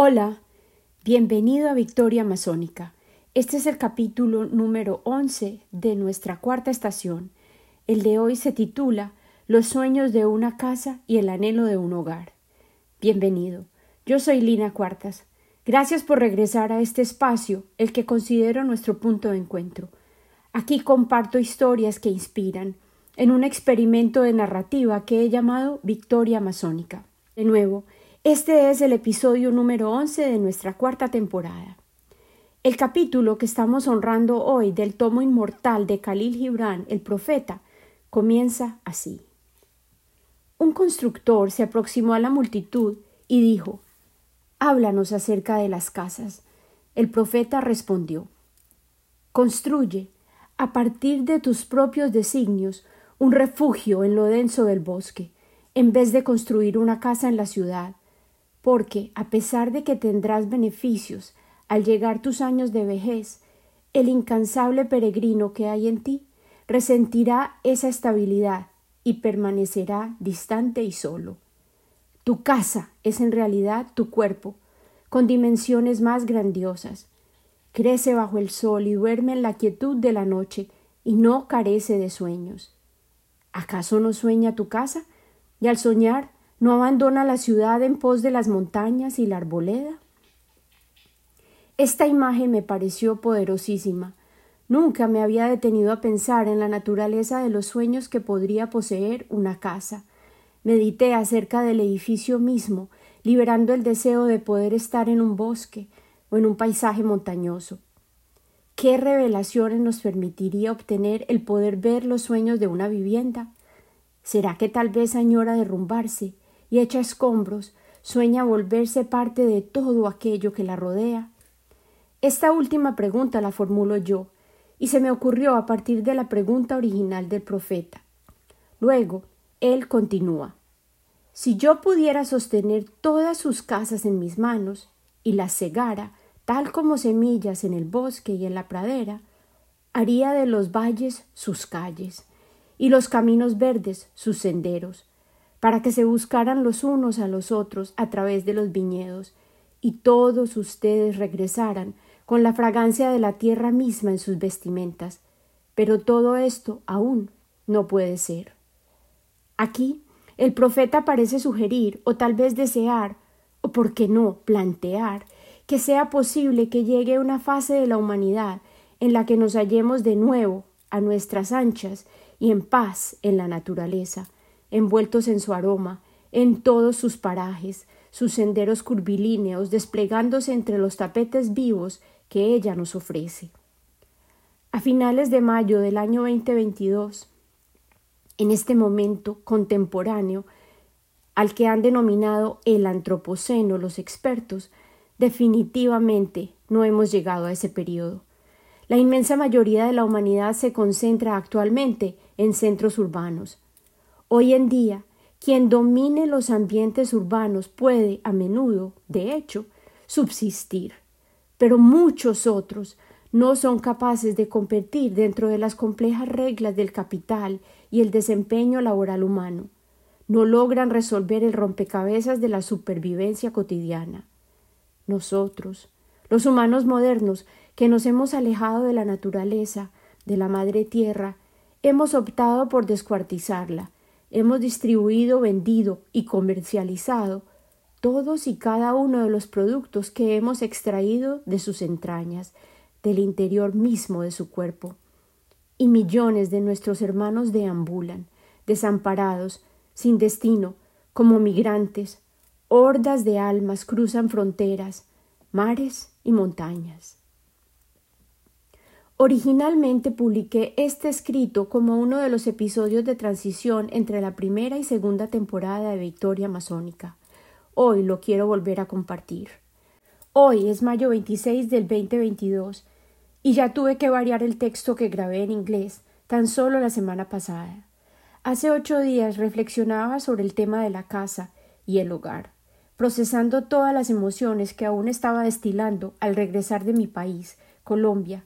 Hola, bienvenido a Victoria Masónica. Este es el capítulo número 11 de nuestra cuarta estación. El de hoy se titula Los sueños de una casa y el anhelo de un hogar. Bienvenido. Yo soy Lina Cuartas. Gracias por regresar a este espacio, el que considero nuestro punto de encuentro. Aquí comparto historias que inspiran, en un experimento de narrativa que he llamado Victoria Masónica. De nuevo, este es el episodio número 11 de nuestra cuarta temporada. El capítulo que estamos honrando hoy del tomo inmortal de Khalil Gibran, el profeta, comienza así. Un constructor se aproximó a la multitud y dijo Háblanos acerca de las casas. El profeta respondió Construye, a partir de tus propios designios, un refugio en lo denso del bosque, en vez de construir una casa en la ciudad, porque, a pesar de que tendrás beneficios al llegar tus años de vejez, el incansable peregrino que hay en ti resentirá esa estabilidad y permanecerá distante y solo. Tu casa es en realidad tu cuerpo, con dimensiones más grandiosas. Crece bajo el sol y duerme en la quietud de la noche y no carece de sueños. ¿Acaso no sueña tu casa? Y al soñar ¿No abandona la ciudad en pos de las montañas y la arboleda? Esta imagen me pareció poderosísima. Nunca me había detenido a pensar en la naturaleza de los sueños que podría poseer una casa. Medité acerca del edificio mismo, liberando el deseo de poder estar en un bosque o en un paisaje montañoso. ¿Qué revelaciones nos permitiría obtener el poder ver los sueños de una vivienda? ¿Será que tal vez añora derrumbarse y hecha escombros, sueña volverse parte de todo aquello que la rodea? Esta última pregunta la formulo yo, y se me ocurrió a partir de la pregunta original del profeta. Luego, él continúa. Si yo pudiera sostener todas sus casas en mis manos y las cegara, tal como semillas en el bosque y en la pradera, haría de los valles sus calles y los caminos verdes sus senderos, para que se buscaran los unos a los otros a través de los viñedos, y todos ustedes regresaran con la fragancia de la tierra misma en sus vestimentas. Pero todo esto aún no puede ser. Aquí el profeta parece sugerir, o tal vez desear, o por qué no plantear, que sea posible que llegue una fase de la humanidad en la que nos hallemos de nuevo a nuestras anchas y en paz en la naturaleza, envueltos en su aroma, en todos sus parajes, sus senderos curvilíneos desplegándose entre los tapetes vivos que ella nos ofrece. A finales de mayo del año 2022, en este momento contemporáneo, al que han denominado el antropoceno los expertos, definitivamente no hemos llegado a ese periodo. La inmensa mayoría de la humanidad se concentra actualmente en centros urbanos, Hoy en día, quien domine los ambientes urbanos puede, a menudo, de hecho, subsistir, pero muchos otros no son capaces de competir dentro de las complejas reglas del capital y el desempeño laboral humano. No logran resolver el rompecabezas de la supervivencia cotidiana. Nosotros, los humanos modernos, que nos hemos alejado de la naturaleza, de la madre tierra, hemos optado por descuartizarla, hemos distribuido, vendido y comercializado todos y cada uno de los productos que hemos extraído de sus entrañas, del interior mismo de su cuerpo. Y millones de nuestros hermanos deambulan, desamparados, sin destino, como migrantes, hordas de almas cruzan fronteras, mares y montañas. Originalmente publiqué este escrito como uno de los episodios de transición entre la primera y segunda temporada de Victoria Masónica. Hoy lo quiero volver a compartir. Hoy es mayo 26 del 2022 y ya tuve que variar el texto que grabé en inglés tan solo la semana pasada. Hace ocho días reflexionaba sobre el tema de la casa y el hogar, procesando todas las emociones que aún estaba destilando al regresar de mi país, Colombia,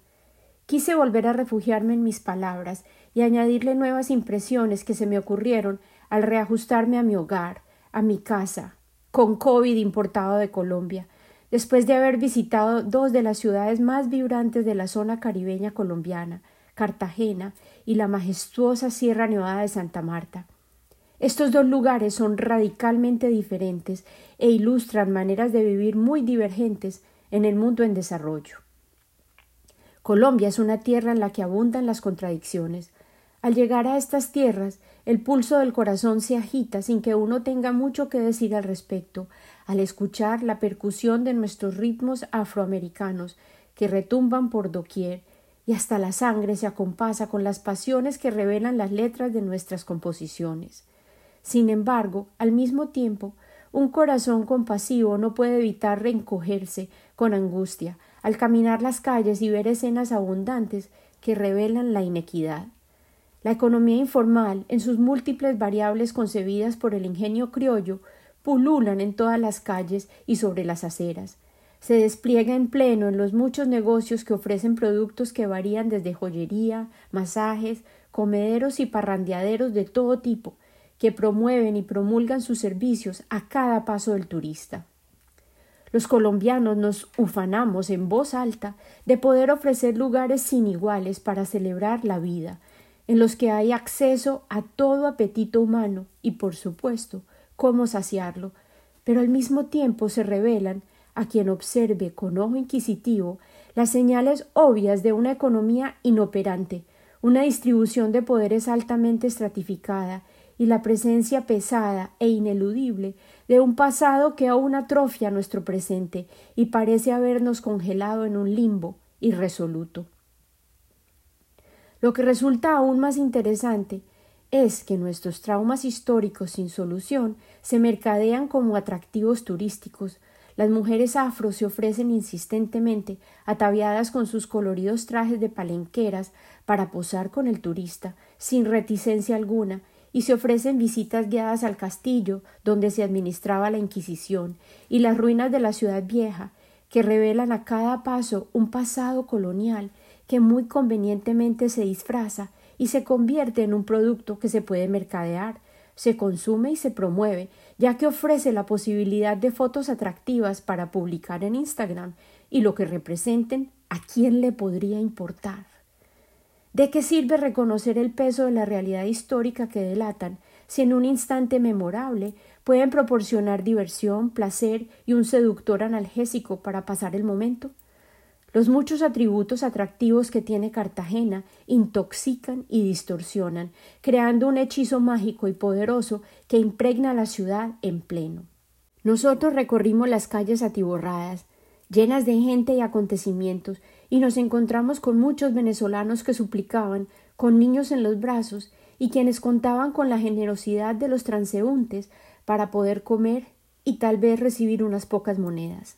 Quise volver a refugiarme en mis palabras y añadirle nuevas impresiones que se me ocurrieron al reajustarme a mi hogar, a mi casa, con COVID importado de Colombia, después de haber visitado dos de las ciudades más vibrantes de la zona caribeña colombiana, Cartagena y la majestuosa Sierra Nevada de Santa Marta. Estos dos lugares son radicalmente diferentes e ilustran maneras de vivir muy divergentes en el mundo en desarrollo. Colombia es una tierra en la que abundan las contradicciones. Al llegar a estas tierras, el pulso del corazón se agita sin que uno tenga mucho que decir al respecto, al escuchar la percusión de nuestros ritmos afroamericanos que retumban por doquier, y hasta la sangre se acompasa con las pasiones que revelan las letras de nuestras composiciones. Sin embargo, al mismo tiempo, un corazón compasivo no puede evitar reencogerse con angustia al caminar las calles y ver escenas abundantes que revelan la inequidad. La economía informal, en sus múltiples variables concebidas por el ingenio criollo, pululan en todas las calles y sobre las aceras. Se despliega en pleno en los muchos negocios que ofrecen productos que varían desde joyería, masajes, comederos y parrandeaderos de todo tipo, que promueven y promulgan sus servicios a cada paso del turista. Los colombianos nos ufanamos en voz alta de poder ofrecer lugares sin iguales para celebrar la vida, en los que hay acceso a todo apetito humano y, por supuesto, cómo saciarlo, pero al mismo tiempo se revelan, a quien observe con ojo inquisitivo, las señales obvias de una economía inoperante, una distribución de poderes altamente estratificada y la presencia pesada e ineludible de un pasado que aún atrofia nuestro presente y parece habernos congelado en un limbo irresoluto. Lo que resulta aún más interesante es que nuestros traumas históricos sin solución se mercadean como atractivos turísticos. Las mujeres afro se ofrecen insistentemente, ataviadas con sus coloridos trajes de palenqueras, para posar con el turista, sin reticencia alguna, y se ofrecen visitas guiadas al castillo donde se administraba la Inquisición y las ruinas de la ciudad vieja, que revelan a cada paso un pasado colonial que muy convenientemente se disfraza y se convierte en un producto que se puede mercadear, se consume y se promueve, ya que ofrece la posibilidad de fotos atractivas para publicar en Instagram y lo que representen, ¿a quién le podría importar? ¿De qué sirve reconocer el peso de la realidad histórica que delatan si en un instante memorable pueden proporcionar diversión, placer y un seductor analgésico para pasar el momento? Los muchos atributos atractivos que tiene Cartagena intoxican y distorsionan, creando un hechizo mágico y poderoso que impregna la ciudad en pleno. Nosotros recorrimos las calles atiborradas, llenas de gente y acontecimientos, y nos encontramos con muchos venezolanos que suplicaban, con niños en los brazos, y quienes contaban con la generosidad de los transeúntes para poder comer y tal vez recibir unas pocas monedas.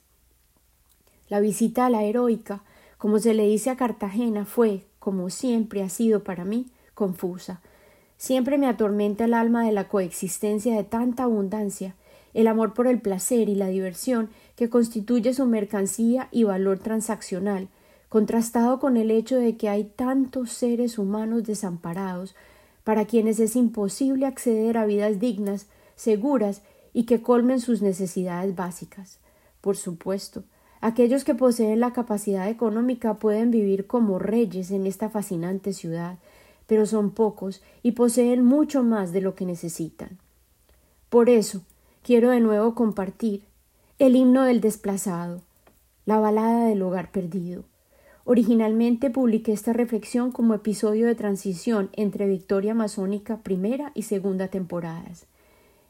La visita a la heroica, como se le dice a Cartagena, fue, como siempre ha sido para mí, confusa. Siempre me atormenta el alma de la coexistencia de tanta abundancia, el amor por el placer y la diversión que constituye su mercancía y valor transaccional, contrastado con el hecho de que hay tantos seres humanos desamparados, para quienes es imposible acceder a vidas dignas, seguras y que colmen sus necesidades básicas. Por supuesto, aquellos que poseen la capacidad económica pueden vivir como reyes en esta fascinante ciudad, pero son pocos y poseen mucho más de lo que necesitan. Por eso, quiero de nuevo compartir el himno del desplazado, la balada del hogar perdido, Originalmente publiqué esta reflexión como episodio de transición entre Victoria Masónica primera y segunda temporadas.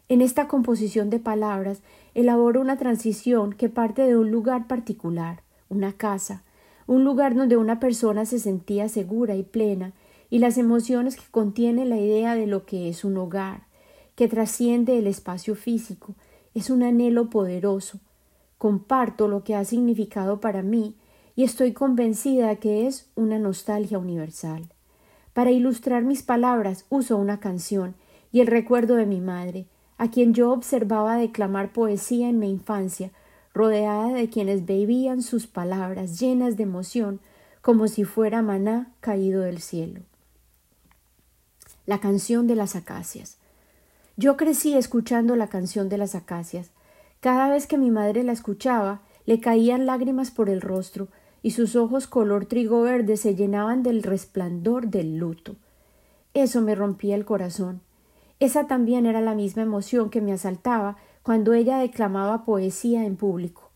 En esta composición de palabras elaboro una transición que parte de un lugar particular, una casa, un lugar donde una persona se sentía segura y plena, y las emociones que contiene la idea de lo que es un hogar, que trasciende el espacio físico, es un anhelo poderoso. Comparto lo que ha significado para mí y estoy convencida que es una nostalgia universal. Para ilustrar mis palabras uso una canción y el recuerdo de mi madre, a quien yo observaba declamar poesía en mi infancia, rodeada de quienes bebían sus palabras llenas de emoción, como si fuera maná caído del cielo. La canción de las acacias. Yo crecí escuchando la canción de las acacias. Cada vez que mi madre la escuchaba, le caían lágrimas por el rostro, y sus ojos color trigo verde se llenaban del resplandor del luto. Eso me rompía el corazón. Esa también era la misma emoción que me asaltaba cuando ella declamaba poesía en público.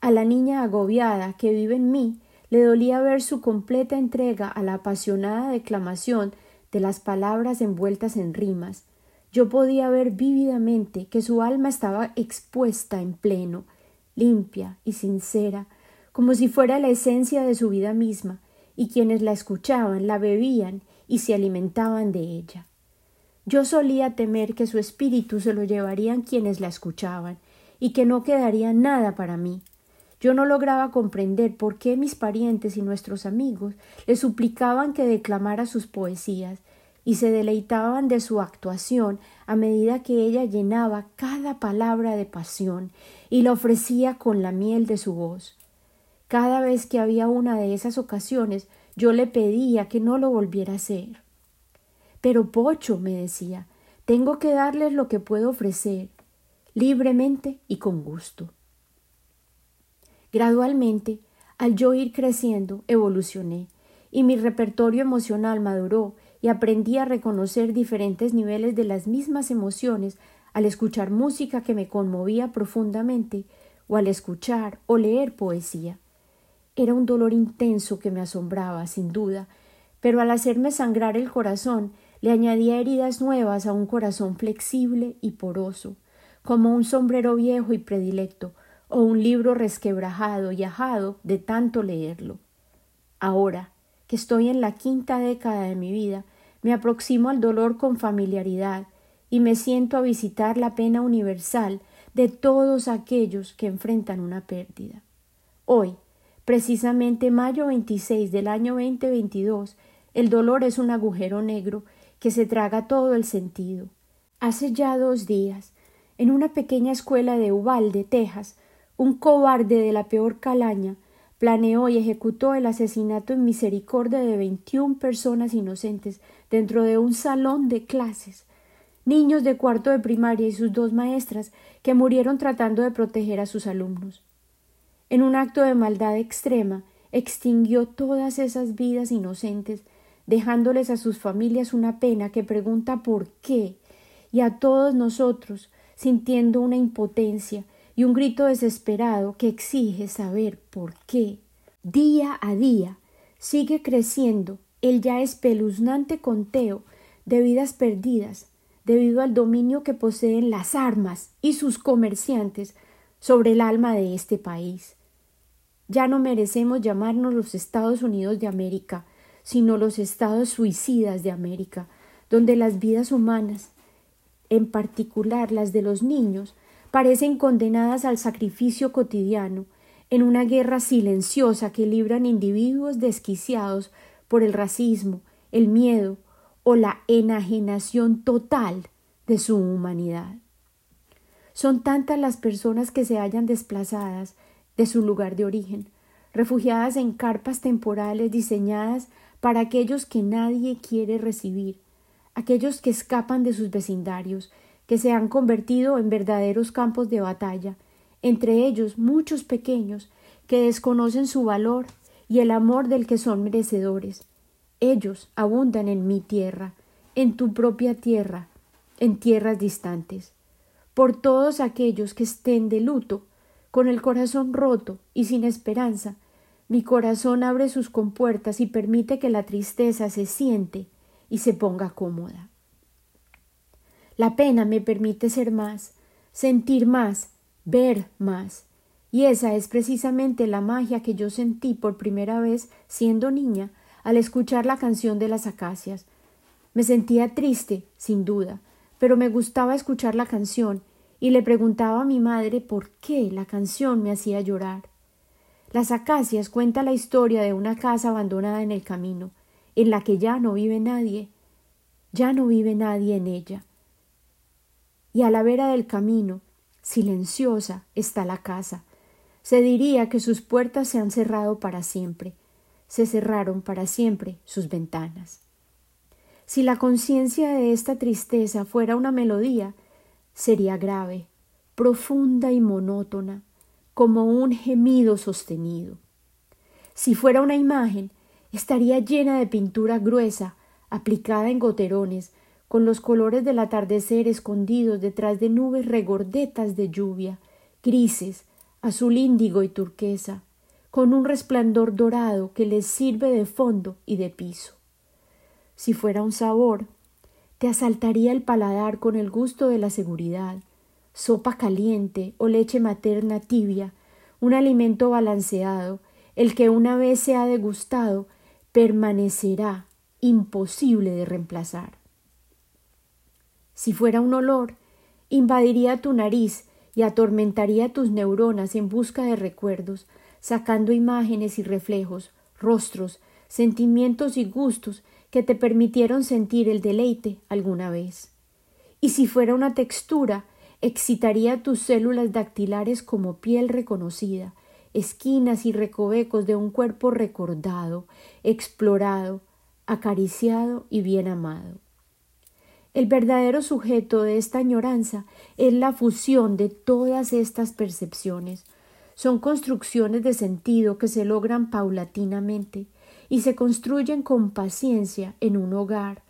A la niña agobiada que vive en mí le dolía ver su completa entrega a la apasionada declamación de las palabras envueltas en rimas. Yo podía ver vívidamente que su alma estaba expuesta en pleno, limpia y sincera, como si fuera la esencia de su vida misma, y quienes la escuchaban la bebían y se alimentaban de ella. Yo solía temer que su espíritu se lo llevarían quienes la escuchaban, y que no quedaría nada para mí. Yo no lograba comprender por qué mis parientes y nuestros amigos le suplicaban que declamara sus poesías, y se deleitaban de su actuación a medida que ella llenaba cada palabra de pasión y la ofrecía con la miel de su voz. Cada vez que había una de esas ocasiones yo le pedía que no lo volviera a hacer. Pero Pocho, me decía, tengo que darles lo que puedo ofrecer, libremente y con gusto. Gradualmente, al yo ir creciendo, evolucioné, y mi repertorio emocional maduró y aprendí a reconocer diferentes niveles de las mismas emociones al escuchar música que me conmovía profundamente o al escuchar o leer poesía. Era un dolor intenso que me asombraba, sin duda, pero al hacerme sangrar el corazón le añadía heridas nuevas a un corazón flexible y poroso, como un sombrero viejo y predilecto, o un libro resquebrajado y ajado de tanto leerlo. Ahora, que estoy en la quinta década de mi vida, me aproximo al dolor con familiaridad y me siento a visitar la pena universal de todos aquellos que enfrentan una pérdida. Hoy, precisamente mayo 26 del año 2022, el dolor es un agujero negro que se traga todo el sentido. Hace ya dos días, en una pequeña escuela de Uvalde, Texas, un cobarde de la peor calaña planeó y ejecutó el asesinato en misericordia de veintiún personas inocentes dentro de un salón de clases, niños de cuarto de primaria y sus dos maestras que murieron tratando de proteger a sus alumnos. En un acto de maldad extrema, extinguió todas esas vidas inocentes, dejándoles a sus familias una pena que pregunta por qué, y a todos nosotros sintiendo una impotencia y un grito desesperado que exige saber por qué. Día a día sigue creciendo el ya espeluznante conteo de vidas perdidas debido al dominio que poseen las armas y sus comerciantes sobre el alma de este país. Ya no merecemos llamarnos los Estados Unidos de América, sino los estados suicidas de América, donde las vidas humanas, en particular las de los niños, parecen condenadas al sacrificio cotidiano en una guerra silenciosa que libran individuos desquiciados por el racismo, el miedo o la enajenación total de su humanidad. Son tantas las personas que se hallan desplazadas de su lugar de origen, refugiadas en carpas temporales diseñadas para aquellos que nadie quiere recibir, aquellos que escapan de sus vecindarios que se han convertido en verdaderos campos de batalla, entre ellos muchos pequeños que desconocen su valor y el amor del que son merecedores. Ellos abundan en mi tierra, en tu propia tierra, en tierras distantes. Por todos aquellos que estén de luto, con el corazón roto y sin esperanza, mi corazón abre sus compuertas y permite que la tristeza se siente y se ponga cómoda. La pena me permite ser más, sentir más, ver más. Y esa es precisamente la magia que yo sentí por primera vez siendo niña al escuchar la canción de las acacias. Me sentía triste, sin duda, pero me gustaba escuchar la canción y le preguntaba a mi madre por qué la canción me hacía llorar. Las acacias cuenta la historia de una casa abandonada en el camino, en la que ya no vive nadie. Ya no vive nadie en ella y a la vera del camino, silenciosa, está la casa. Se diría que sus puertas se han cerrado para siempre, se cerraron para siempre sus ventanas. Si la conciencia de esta tristeza fuera una melodía, sería grave, profunda y monótona, como un gemido sostenido. Si fuera una imagen, estaría llena de pintura gruesa, aplicada en goterones, con los colores del atardecer escondidos detrás de nubes regordetas de lluvia, grises, azul índigo y turquesa, con un resplandor dorado que les sirve de fondo y de piso. Si fuera un sabor, te asaltaría el paladar con el gusto de la seguridad, sopa caliente o leche materna tibia, un alimento balanceado, el que una vez se ha degustado permanecerá imposible de reemplazar. Si fuera un olor, invadiría tu nariz y atormentaría tus neuronas en busca de recuerdos, sacando imágenes y reflejos, rostros, sentimientos y gustos que te permitieron sentir el deleite alguna vez. Y si fuera una textura, excitaría tus células dactilares como piel reconocida, esquinas y recovecos de un cuerpo recordado, explorado, acariciado y bien amado. El verdadero sujeto de esta añoranza es la fusión de todas estas percepciones. Son construcciones de sentido que se logran paulatinamente y se construyen con paciencia en un hogar,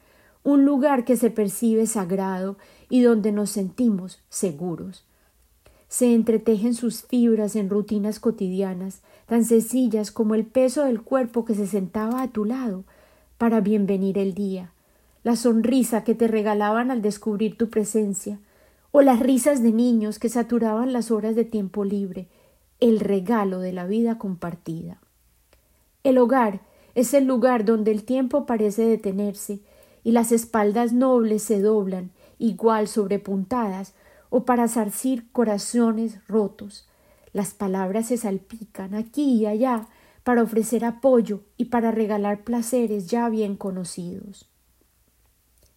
un lugar que se percibe sagrado y donde nos sentimos seguros. Se entretejen sus fibras en rutinas cotidianas, tan sencillas como el peso del cuerpo que se sentaba a tu lado para bienvenir el día, la sonrisa que te regalaban al descubrir tu presencia, o las risas de niños que saturaban las horas de tiempo libre, el regalo de la vida compartida. El hogar es el lugar donde el tiempo parece detenerse y las espaldas nobles se doblan, igual sobrepuntadas, o para zarcir corazones rotos. Las palabras se salpican aquí y allá para ofrecer apoyo y para regalar placeres ya bien conocidos.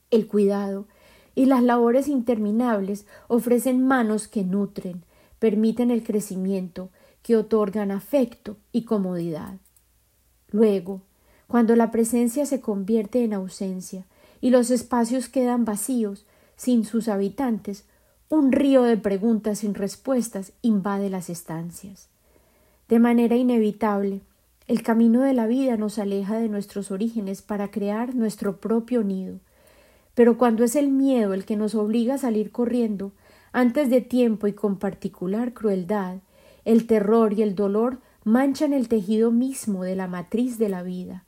El cuidado y las labores interminables ofrecen manos que nutren, permiten el crecimiento, que otorgan afecto y comodidad. Luego, cuando la presencia se convierte en ausencia y los espacios quedan vacíos, sin sus habitantes, un río de preguntas sin respuestas invade las estancias. De manera inevitable, el camino de la vida nos aleja de nuestros orígenes para crear nuestro propio nido, pero cuando es el miedo el que nos obliga a salir corriendo, antes de tiempo y con particular crueldad, el terror y el dolor manchan el tejido mismo de la matriz de la vida.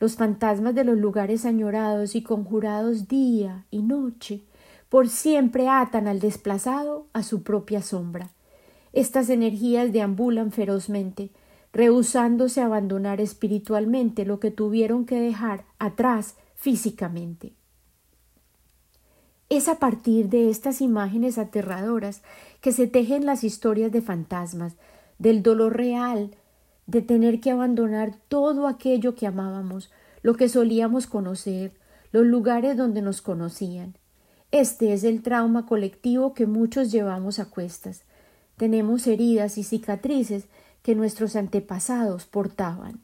Los fantasmas de los lugares añorados y conjurados día y noche por siempre atan al desplazado a su propia sombra. Estas energías deambulan ferozmente, rehusándose a abandonar espiritualmente lo que tuvieron que dejar atrás físicamente. Es a partir de estas imágenes aterradoras que se tejen las historias de fantasmas, del dolor real, de tener que abandonar todo aquello que amábamos, lo que solíamos conocer, los lugares donde nos conocían. Este es el trauma colectivo que muchos llevamos a cuestas. Tenemos heridas y cicatrices que nuestros antepasados portaban.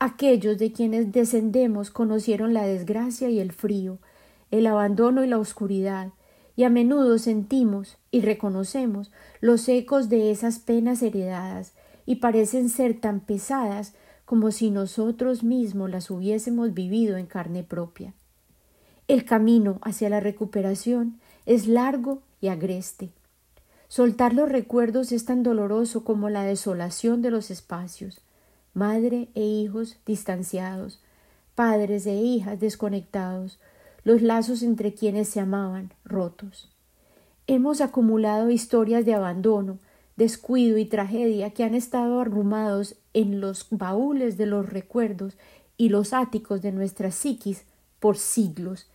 Aquellos de quienes descendemos conocieron la desgracia y el frío, el abandono y la oscuridad, y a menudo sentimos y reconocemos los ecos de esas penas heredadas y parecen ser tan pesadas como si nosotros mismos las hubiésemos vivido en carne propia. El camino hacia la recuperación es largo y agreste. Soltar los recuerdos es tan doloroso como la desolación de los espacios, madre e hijos distanciados, padres e hijas desconectados, los lazos entre quienes se amaban rotos. Hemos acumulado historias de abandono, descuido y tragedia que han estado arrumados en los baúles de los recuerdos y los áticos de nuestras psiquis por siglos,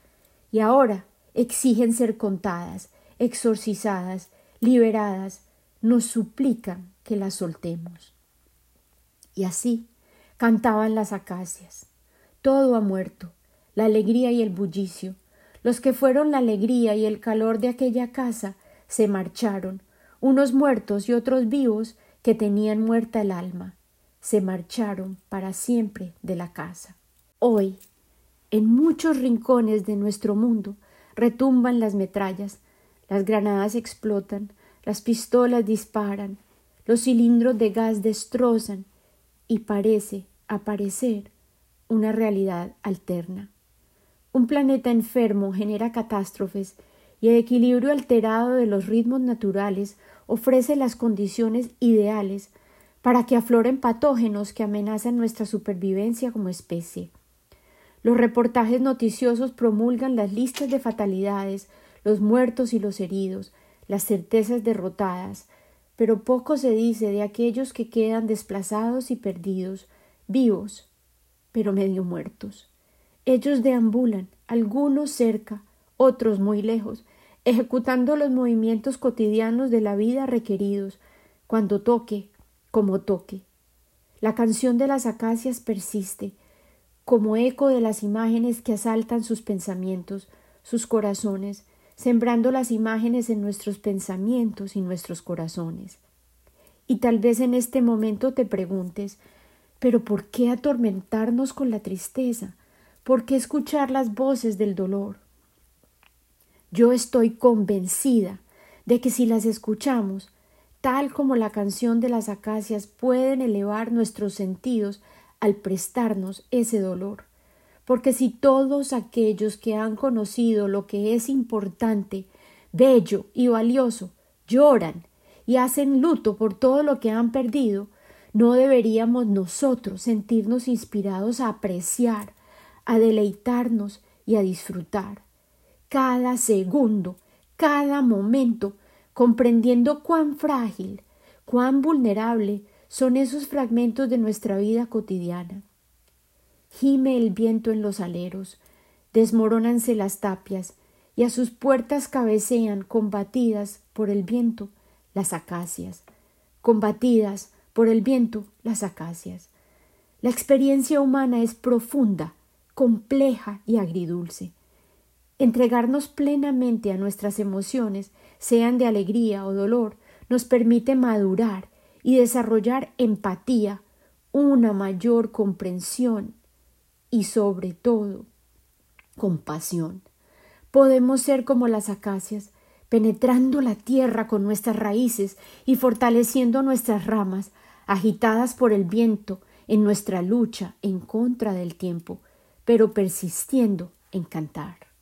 y ahora exigen ser contadas, exorcizadas, liberadas, nos suplican que las soltemos. Y así cantaban las acacias. Todo ha muerto, la alegría y el bullicio. Los que fueron la alegría y el calor de aquella casa se marcharon, unos muertos y otros vivos que tenían muerta el alma, se marcharon para siempre de la casa. Hoy, en muchos rincones de nuestro mundo, retumban las metrallas, las granadas explotan, las pistolas disparan, los cilindros de gas destrozan y parece aparecer una realidad alterna. Un planeta enfermo genera catástrofes y el equilibrio alterado de los ritmos naturales ofrece las condiciones ideales para que afloren patógenos que amenazan nuestra supervivencia como especie. Los reportajes noticiosos promulgan las listas de fatalidades, los muertos y los heridos, las certezas derrotadas, pero poco se dice de aquellos que quedan desplazados y perdidos, vivos, pero medio muertos. Ellos deambulan, algunos cerca, otros muy lejos, ejecutando los movimientos cotidianos de la vida requeridos, cuando toque, como toque. La canción de las acacias persiste, como eco de las imágenes que asaltan sus pensamientos, sus corazones, sembrando las imágenes en nuestros pensamientos y nuestros corazones. Y tal vez en este momento te preguntes pero ¿por qué atormentarnos con la tristeza? ¿Por qué escuchar las voces del dolor? Yo estoy convencida de que si las escuchamos, tal como la canción de las acacias, pueden elevar nuestros sentidos al prestarnos ese dolor. Porque si todos aquellos que han conocido lo que es importante, bello y valioso, lloran y hacen luto por todo lo que han perdido, no deberíamos nosotros sentirnos inspirados a apreciar, a deleitarnos y a disfrutar cada segundo, cada momento, comprendiendo cuán frágil, cuán vulnerable son esos fragmentos de nuestra vida cotidiana. Gime el viento en los aleros, desmorónanse las tapias, y a sus puertas cabecean, combatidas por el viento, las acacias, combatidas por el viento, las acacias. La experiencia humana es profunda, compleja y agridulce. Entregarnos plenamente a nuestras emociones, sean de alegría o dolor, nos permite madurar y desarrollar empatía, una mayor comprensión y sobre todo compasión. Podemos ser como las acacias, penetrando la tierra con nuestras raíces y fortaleciendo nuestras ramas, agitadas por el viento en nuestra lucha en contra del tiempo, pero persistiendo en cantar.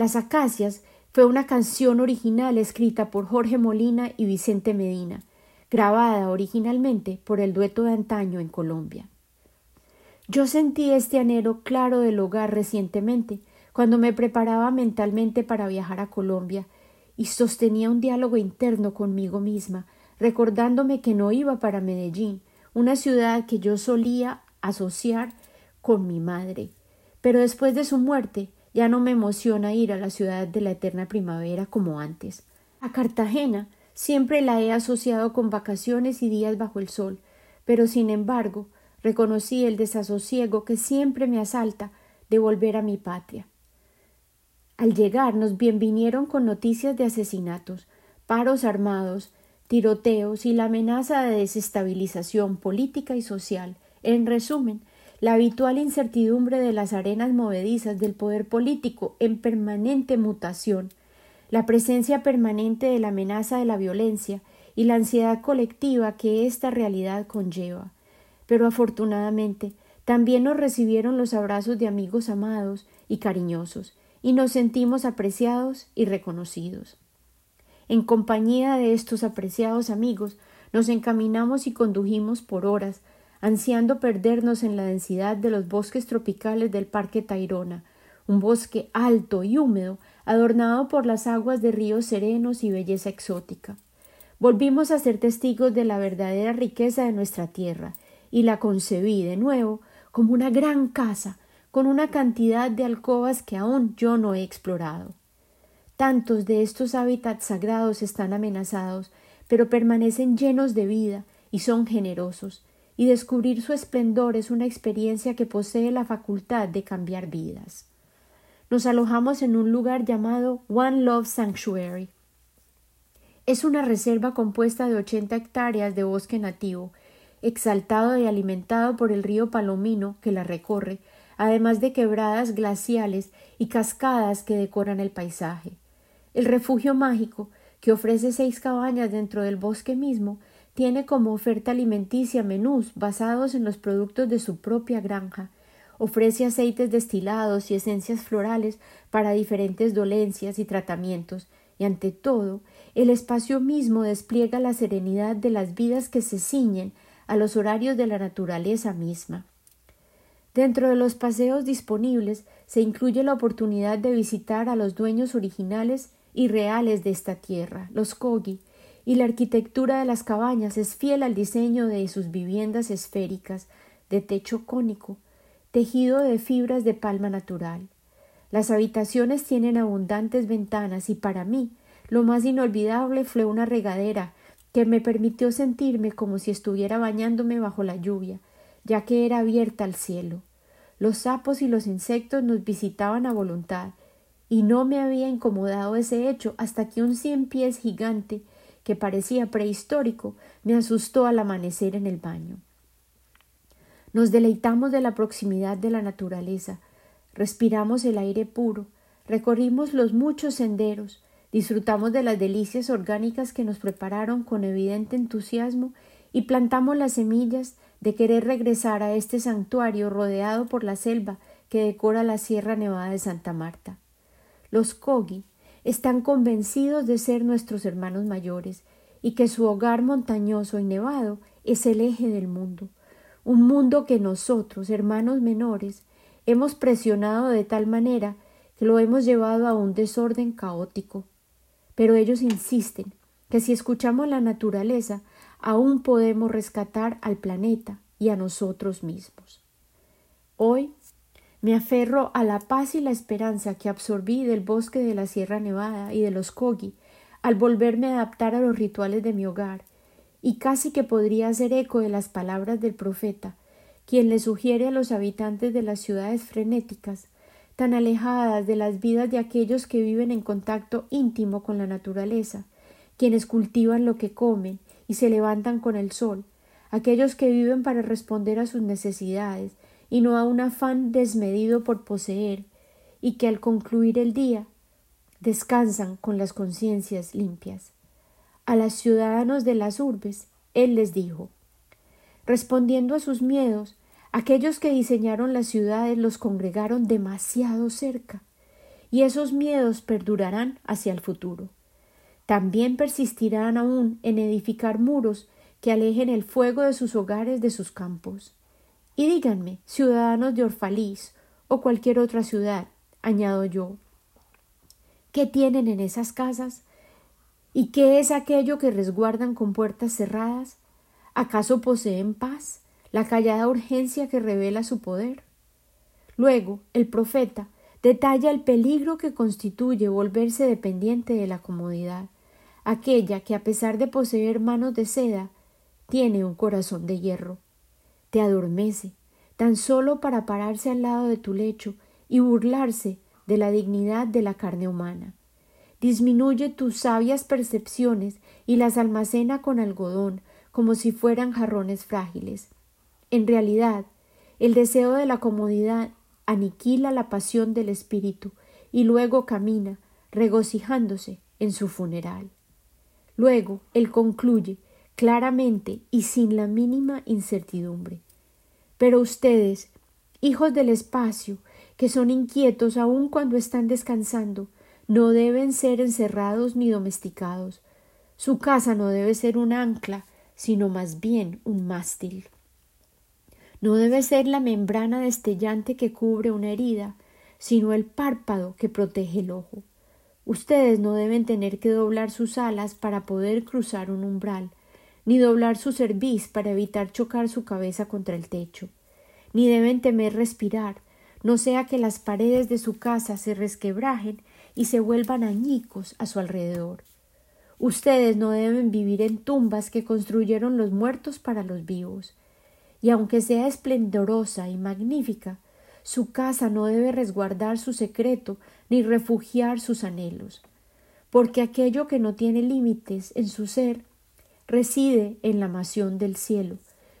Las Acacias fue una canción original escrita por Jorge Molina y Vicente Medina, grabada originalmente por el dueto de antaño en Colombia. Yo sentí este anhelo claro del hogar recientemente, cuando me preparaba mentalmente para viajar a Colombia y sostenía un diálogo interno conmigo misma, recordándome que no iba para Medellín, una ciudad que yo solía asociar con mi madre. Pero después de su muerte ya no me emociona ir a la ciudad de la eterna primavera como antes. A Cartagena siempre la he asociado con vacaciones y días bajo el sol, pero sin embargo reconocí el desasosiego que siempre me asalta de volver a mi patria. Al llegar nos bienvinieron con noticias de asesinatos, paros armados, tiroteos y la amenaza de desestabilización política y social. En resumen, la habitual incertidumbre de las arenas movedizas del poder político en permanente mutación, la presencia permanente de la amenaza de la violencia y la ansiedad colectiva que esta realidad conlleva. Pero afortunadamente también nos recibieron los abrazos de amigos amados y cariñosos, y nos sentimos apreciados y reconocidos. En compañía de estos apreciados amigos, nos encaminamos y condujimos por horas ansiando perdernos en la densidad de los bosques tropicales del Parque Tayrona, un bosque alto y húmedo, adornado por las aguas de ríos serenos y belleza exótica. Volvimos a ser testigos de la verdadera riqueza de nuestra tierra, y la concebí de nuevo como una gran casa, con una cantidad de alcobas que aún yo no he explorado. Tantos de estos hábitats sagrados están amenazados, pero permanecen llenos de vida y son generosos, y descubrir su esplendor es una experiencia que posee la facultad de cambiar vidas. Nos alojamos en un lugar llamado One Love Sanctuary. Es una reserva compuesta de ochenta hectáreas de bosque nativo, exaltado y alimentado por el río Palomino que la recorre, además de quebradas glaciales y cascadas que decoran el paisaje. El refugio mágico, que ofrece seis cabañas dentro del bosque mismo, tiene como oferta alimenticia menús basados en los productos de su propia granja, ofrece aceites destilados y esencias florales para diferentes dolencias y tratamientos, y ante todo, el espacio mismo despliega la serenidad de las vidas que se ciñen a los horarios de la naturaleza misma. Dentro de los paseos disponibles se incluye la oportunidad de visitar a los dueños originales y reales de esta tierra, los Kogi, y la arquitectura de las cabañas es fiel al diseño de sus viviendas esféricas, de techo cónico, tejido de fibras de palma natural. Las habitaciones tienen abundantes ventanas y para mí lo más inolvidable fue una regadera que me permitió sentirme como si estuviera bañándome bajo la lluvia, ya que era abierta al cielo. Los sapos y los insectos nos visitaban a voluntad, y no me había incomodado ese hecho hasta que un cien pies gigante, que parecía prehistórico, me asustó al amanecer en el baño. Nos deleitamos de la proximidad de la naturaleza, respiramos el aire puro, recorrimos los muchos senderos, disfrutamos de las delicias orgánicas que nos prepararon con evidente entusiasmo y plantamos las semillas de querer regresar a este santuario rodeado por la selva que decora la Sierra Nevada de Santa Marta. Los Kogi están convencidos de ser nuestros hermanos mayores y que su hogar montañoso y nevado es el eje del mundo, un mundo que nosotros, hermanos menores, hemos presionado de tal manera que lo hemos llevado a un desorden caótico. Pero ellos insisten que si escuchamos la naturaleza, aún podemos rescatar al planeta y a nosotros mismos. Hoy me aferro a la paz y la esperanza que absorbí del bosque de la Sierra Nevada y de los Kogi al volverme a adaptar a los rituales de mi hogar, y casi que podría hacer eco de las palabras del profeta, quien le sugiere a los habitantes de las ciudades frenéticas tan alejadas de las vidas de aquellos que viven en contacto íntimo con la naturaleza, quienes cultivan lo que comen y se levantan con el sol, aquellos que viven para responder a sus necesidades y no a un afán desmedido por poseer, y que al concluir el día descansan con las conciencias limpias. A los ciudadanos de las urbes, él les dijo respondiendo a sus miedos, Aquellos que diseñaron las ciudades los congregaron demasiado cerca, y esos miedos perdurarán hacia el futuro. También persistirán aún en edificar muros que alejen el fuego de sus hogares de sus campos. Y díganme, ciudadanos de Orfalís o cualquier otra ciudad, añado yo, ¿qué tienen en esas casas? ¿Y qué es aquello que resguardan con puertas cerradas? ¿Acaso poseen paz? la callada urgencia que revela su poder. Luego, el profeta detalla el peligro que constituye volverse dependiente de la comodidad, aquella que a pesar de poseer manos de seda, tiene un corazón de hierro. Te adormece, tan solo para pararse al lado de tu lecho y burlarse de la dignidad de la carne humana. Disminuye tus sabias percepciones y las almacena con algodón, como si fueran jarrones frágiles. En realidad, el deseo de la comodidad aniquila la pasión del espíritu y luego camina, regocijándose en su funeral. Luego él concluye claramente y sin la mínima incertidumbre. Pero ustedes, hijos del espacio, que son inquietos aun cuando están descansando, no deben ser encerrados ni domesticados. Su casa no debe ser un ancla, sino más bien un mástil. No debe ser la membrana destellante que cubre una herida, sino el párpado que protege el ojo. Ustedes no deben tener que doblar sus alas para poder cruzar un umbral, ni doblar su cerviz para evitar chocar su cabeza contra el techo, ni deben temer respirar, no sea que las paredes de su casa se resquebrajen y se vuelvan añicos a su alrededor. Ustedes no deben vivir en tumbas que construyeron los muertos para los vivos, y aunque sea esplendorosa y magnífica, su casa no debe resguardar su secreto ni refugiar sus anhelos, porque aquello que no tiene límites en su ser reside en la masión del cielo,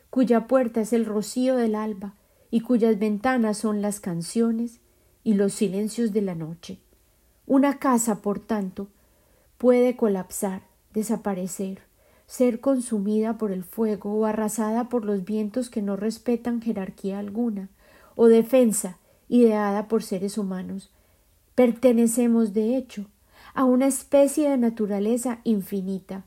cuya puerta es el rocío del alba y cuyas ventanas son las canciones y los silencios de la noche. Una casa, por tanto, puede colapsar, desaparecer, ser consumida por el fuego o arrasada por los vientos que no respetan jerarquía alguna, o defensa ideada por seres humanos. Pertenecemos, de hecho, a una especie de naturaleza infinita.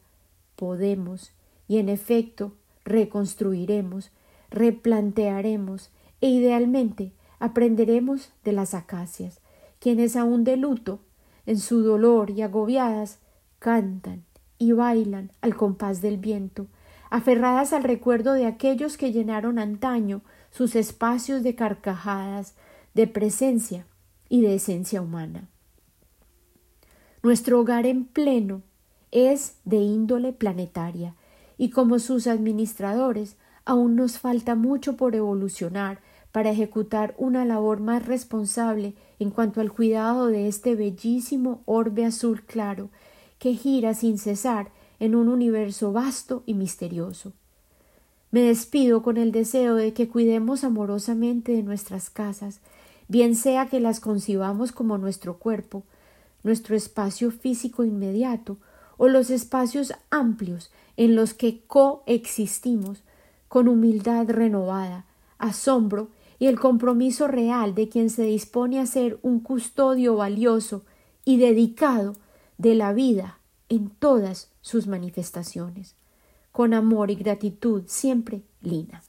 Podemos, y en efecto, reconstruiremos, replantearemos e idealmente aprenderemos de las acacias, quienes aun de luto, en su dolor y agobiadas, cantan y bailan al compás del viento, aferradas al recuerdo de aquellos que llenaron antaño sus espacios de carcajadas, de presencia y de esencia humana. Nuestro hogar en pleno es de índole planetaria, y como sus administradores aún nos falta mucho por evolucionar para ejecutar una labor más responsable en cuanto al cuidado de este bellísimo orbe azul claro que gira sin cesar en un universo vasto y misterioso. Me despido con el deseo de que cuidemos amorosamente de nuestras casas, bien sea que las concibamos como nuestro cuerpo, nuestro espacio físico inmediato, o los espacios amplios en los que coexistimos con humildad renovada, asombro y el compromiso real de quien se dispone a ser un custodio valioso y dedicado de la vida en todas sus manifestaciones. Con amor y gratitud siempre, Lina.